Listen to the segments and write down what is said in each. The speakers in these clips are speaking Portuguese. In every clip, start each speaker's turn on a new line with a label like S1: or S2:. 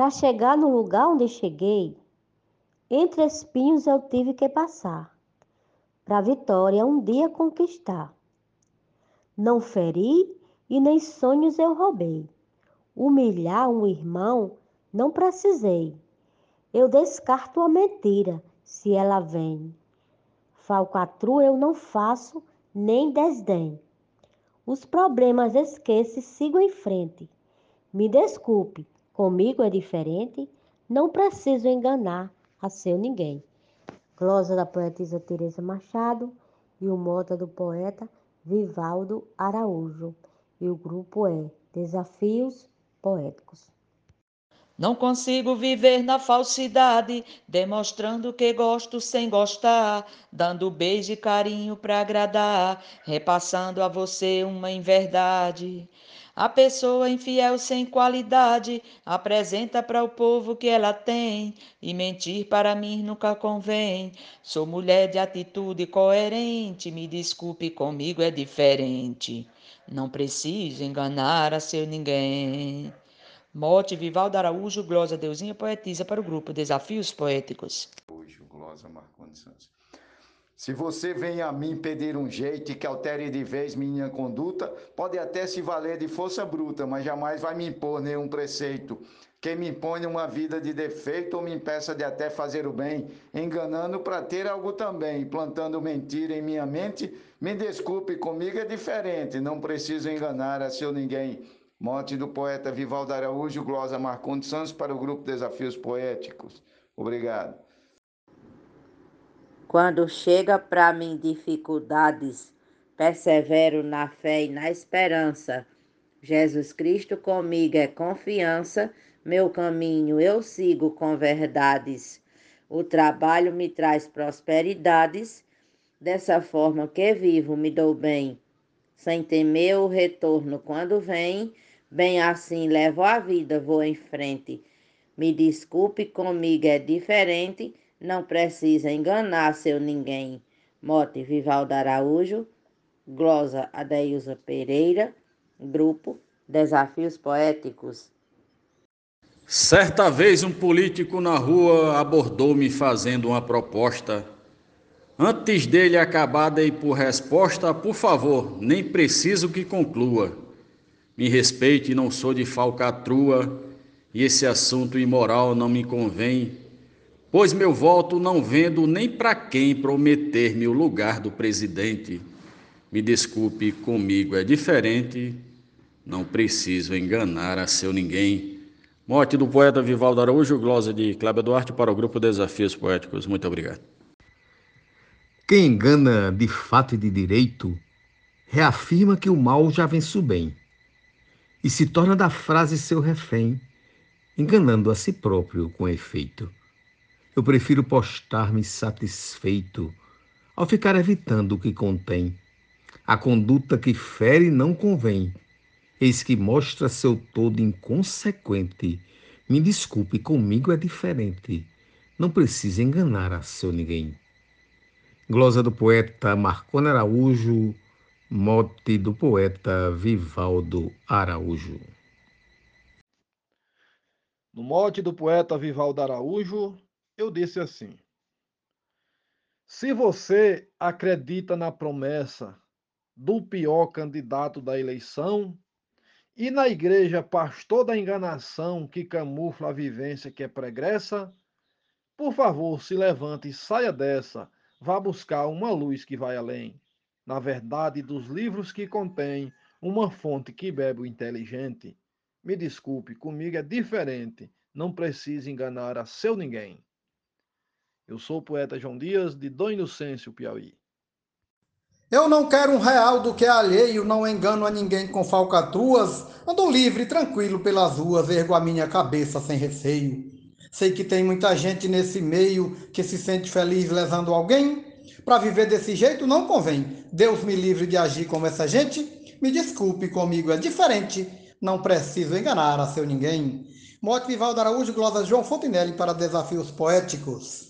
S1: Para chegar no lugar onde cheguei, entre espinhos eu tive que passar, para vitória um dia conquistar. Não feri e nem sonhos eu roubei. Humilhar um irmão não precisei. Eu descarto a mentira se ela vem. Falcatrua eu não faço nem desdém. Os problemas esqueço e sigo em frente. Me desculpe, comigo é diferente. Não preciso enganar a seu ninguém. Glosa da poetisa Teresa Machado e o mota do poeta Vivaldo Araújo. E o grupo é Desafios Poéticos.
S2: Não consigo viver na falsidade, demonstrando que gosto sem gostar, dando beijo e carinho para agradar, repassando a você uma inverdade. A pessoa infiel sem qualidade apresenta para o povo que ela tem, e mentir para mim nunca convém. Sou mulher de atitude coerente, me desculpe, comigo é diferente. Não preciso enganar a seu ninguém. Mote Vivaldo Araújo, Glosa Deusinha poetisa para o grupo Desafios Poéticos.
S3: Hoje, Glosa Marcondes Santos. Se você vem a mim pedir um jeito que altere de vez minha conduta, pode até se valer de força bruta, mas jamais vai me impor nenhum preceito. Quem me impõe uma vida de defeito ou me impeça de até fazer o bem, enganando para ter algo também, plantando mentira em minha mente, me desculpe, comigo é diferente, não preciso enganar a seu ninguém. Mote do poeta Vivaldo Araújo, glosa Marcondes Santos para o grupo Desafios Poéticos. Obrigado.
S4: Quando chega para mim dificuldades, persevero na fé e na esperança. Jesus Cristo comigo é confiança, meu caminho eu sigo com verdades. O trabalho me traz prosperidades, dessa forma que vivo me dou bem, sem temer o retorno quando vem Bem assim, levo a vida, vou em frente. Me desculpe, comigo é diferente, não precisa enganar seu ninguém. Mote Vivaldo Araújo, glosa Adeilza Pereira, grupo Desafios Poéticos.
S5: Certa vez um político na rua abordou-me fazendo uma proposta. Antes dele acabar de ir por resposta, por favor, nem preciso que conclua. Me respeite, não sou de falcatrua, e esse assunto imoral não me convém, pois meu voto não vendo nem para quem prometer-me o lugar do presidente. Me desculpe, comigo é diferente, não preciso enganar a seu ninguém. Morte do poeta Vivaldo Araújo, glosa de Cláudio Duarte para o grupo Desafios Poéticos. Muito obrigado.
S6: Quem engana de fato e de direito, reafirma que o mal já vence o bem e se torna da frase seu refém, enganando a si próprio com efeito. Eu prefiro postar-me satisfeito ao ficar evitando o que contém. A conduta que fere não convém, eis que mostra seu todo inconsequente. Me desculpe, comigo é diferente. Não precisa enganar a seu ninguém. Glosa do poeta Marcone Araújo, Mote do poeta Vivaldo Araújo.
S7: No mote do poeta Vivaldo Araújo, eu disse assim: Se você acredita na promessa do pior candidato da eleição e na igreja pastor da enganação que camufla a vivência que é pregressa, por favor, se levante e saia dessa, vá buscar uma luz que vai além na verdade, dos livros que contém uma fonte que bebe o inteligente. Me desculpe, comigo é diferente, não precisa enganar a seu ninguém. Eu sou o poeta João Dias, de Dom Inocêncio, Piauí.
S8: Eu não quero um real do que é alheio, não engano a ninguém com falcatruas, ando livre, tranquilo pelas ruas, ergo a minha cabeça sem receio. Sei que tem muita gente nesse meio que se sente feliz lesando alguém, para viver desse jeito não convém. Deus me livre de agir como essa gente. Me desculpe, comigo é diferente. Não preciso enganar a seu ninguém. Morte Vivaldo Araújo, Glosa João Fontenelle para Desafios Poéticos.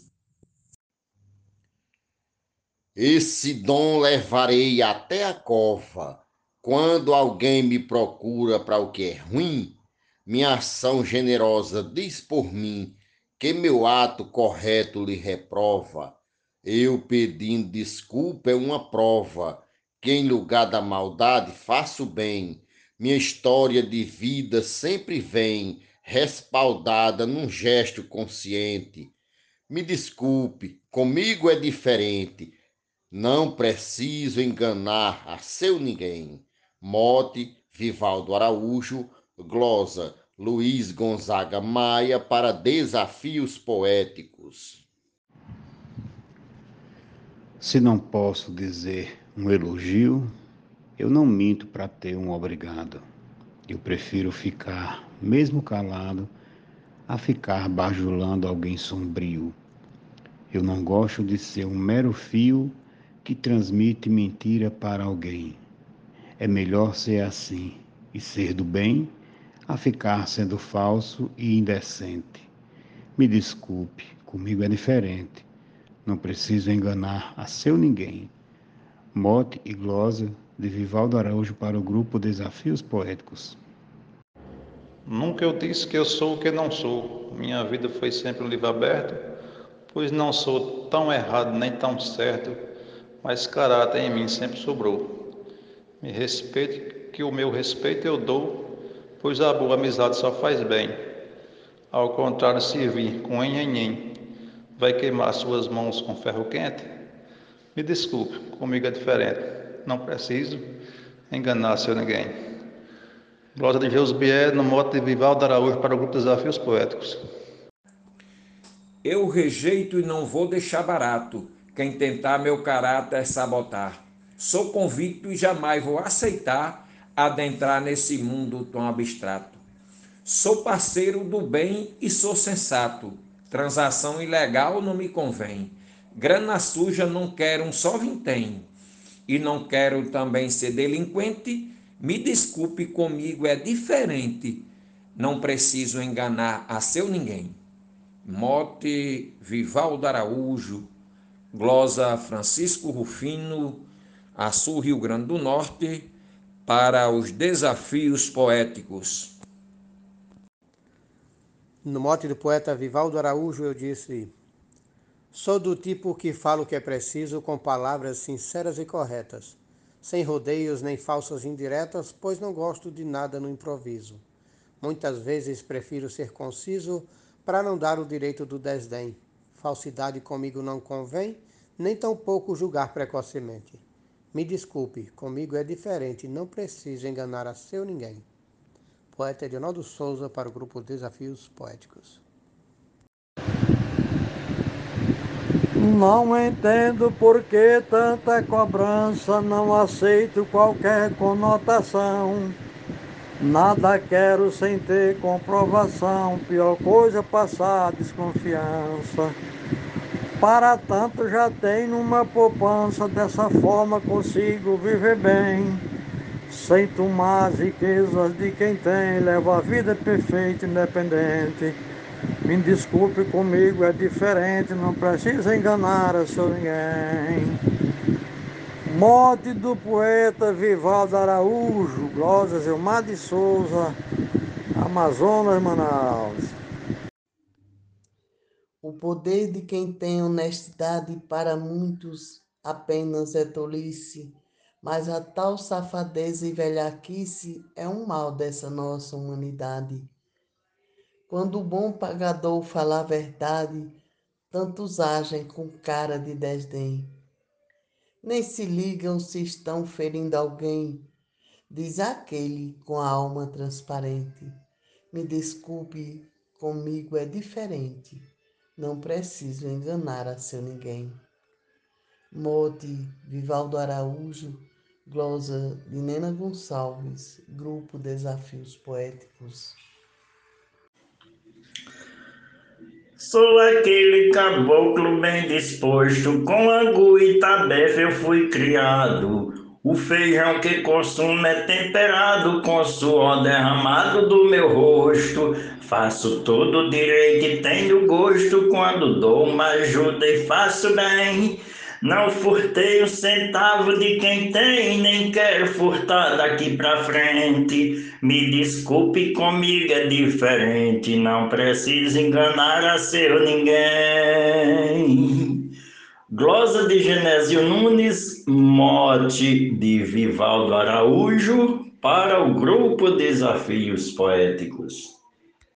S9: Esse dom levarei até a cova. Quando alguém me procura para o que é ruim, minha ação generosa diz por mim que meu ato correto lhe reprova. Eu pedindo desculpa é uma prova que em lugar da maldade faço bem. Minha história de vida sempre vem respaldada num gesto consciente. Me desculpe, comigo é diferente. Não preciso enganar a seu ninguém. Mote Vivaldo Araújo, glosa Luiz Gonzaga Maia para Desafios Poéticos.
S10: Se não posso dizer um elogio, eu não minto para ter um obrigado. Eu prefiro ficar, mesmo calado, a ficar bajulando alguém sombrio. Eu não gosto de ser um mero fio que transmite mentira para alguém. É melhor ser assim e ser do bem a ficar sendo falso e indecente. Me desculpe, comigo é diferente. Não preciso enganar a seu ninguém. Mote e glosa de Vivaldo Araújo para o grupo Desafios Poéticos.
S11: Nunca eu disse que eu sou o que não sou. Minha vida foi sempre um livro aberto, pois não sou tão errado nem tão certo, mas caráter em mim sempre sobrou. Me respeite, que o meu respeito eu dou pois a boa amizade só faz bem. Ao contrário, se vir com enhenhen, vai queimar suas mãos com ferro quente? Me desculpe, comigo é diferente. Não preciso enganar seu ninguém. Glória de Deus Bier, no mote de Vivaldo Araújo para o grupo Desafios Poéticos.
S12: Eu rejeito e não vou deixar barato quem tentar meu caráter sabotar. Sou convicto e jamais vou aceitar adentrar nesse mundo tão abstrato. Sou parceiro do bem e sou sensato. Transação ilegal não me convém. Grana suja não quero um só vintém. E não quero também ser delinquente. Me desculpe comigo, é diferente. Não preciso enganar a seu ninguém. Mote Vivaldo Araújo, glosa Francisco Rufino, Açu, Rio Grande do Norte, para os desafios poéticos.
S13: No mote do poeta Vivaldo Araújo, eu disse: Sou do tipo que falo o que é preciso com palavras sinceras e corretas, sem rodeios nem falsas indiretas, pois não gosto de nada no improviso. Muitas vezes prefiro ser conciso para não dar o direito do desdém. Falsidade comigo não convém, nem tampouco julgar precocemente. Me desculpe, comigo é diferente, não preciso enganar a seu ninguém. Poeta Edinaldo Souza para o grupo Desafios Poéticos.
S14: Não entendo por que tanta cobrança, não aceito qualquer conotação. Nada quero sem ter comprovação, pior coisa passar desconfiança. Para tanto já tenho uma poupança, dessa forma consigo viver bem. Sem tomar as riquezas de quem tem, levo a vida perfeita, independente. Me desculpe comigo, é diferente, não precisa enganar a seu ninguém. Morte do poeta Vivaldo Araújo, Glória Gilmar de Souza, Amazonas, Manaus.
S15: O poder de quem tem honestidade para muitos apenas é tolice, mas a tal safadeza e velhaquice é um mal dessa nossa humanidade. Quando o bom pagador fala a verdade, tantos agem com cara de desdém. Nem se ligam se estão ferindo alguém, diz aquele com a alma transparente. Me desculpe, comigo é diferente. Não preciso enganar a seu ninguém. Mote Vivaldo Araújo, glosa de Nena Gonçalves, Grupo Desafios Poéticos.
S16: Sou aquele caboclo bem disposto, com angu e tabefe eu fui criado. O feijão que consumo é temperado com suor derramado do meu rosto. Faço tudo direito e tenho gosto quando dou uma ajuda e faço bem. Não furtei um centavo de quem tem, nem quero furtar daqui pra frente. Me desculpe, comigo é diferente, não precisa enganar a seu ninguém. Glosa de Genésio Nunes, mote de Vivaldo Araújo, para o grupo Desafios Poéticos.